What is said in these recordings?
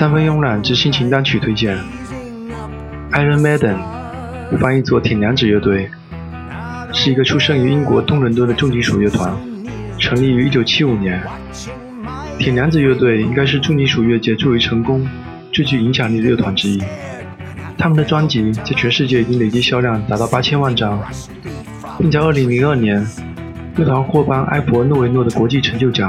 三分慵懒之心情单曲推荐。Iron Maiden，翻译作铁娘子乐队，是一个出生于英国东伦敦的重金属乐团，成立于1975年。铁娘子乐队应该是重金属乐界最为成功、最具影响力的乐团之一。他们的专辑在全世界已经累计销量达到八千万张，并在2002年，乐团获颁埃博诺维诺的国际成就奖。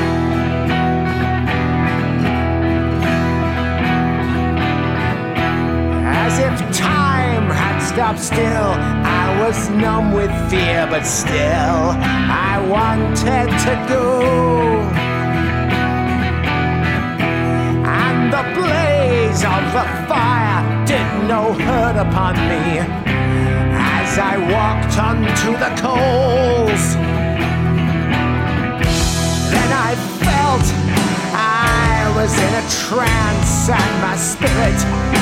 stop still. I was numb with fear, but still I wanted to go. And the blaze of the fire did no hurt upon me as I walked onto the coals. was in a trance and my spirit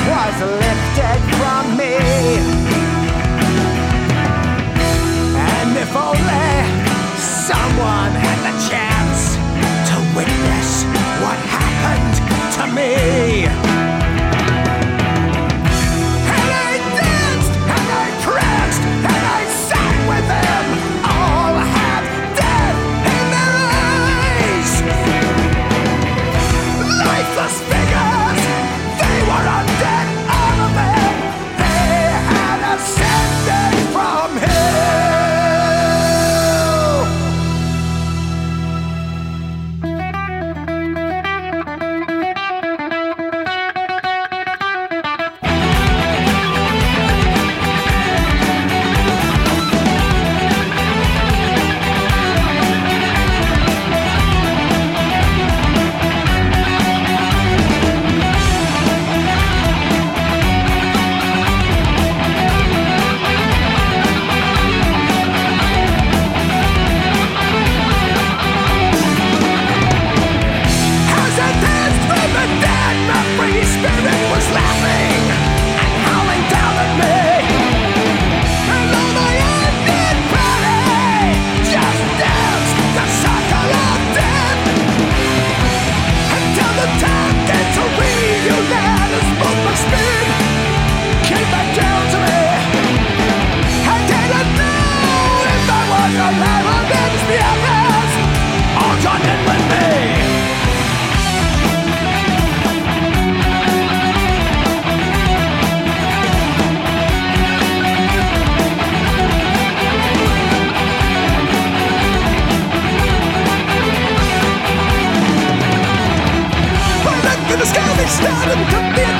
was lifted from me. starting to feel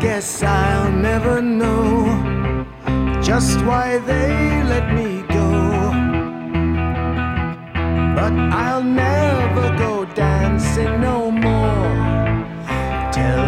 guess I'll never know just why they let me go. But I'll never go dancing no more Tell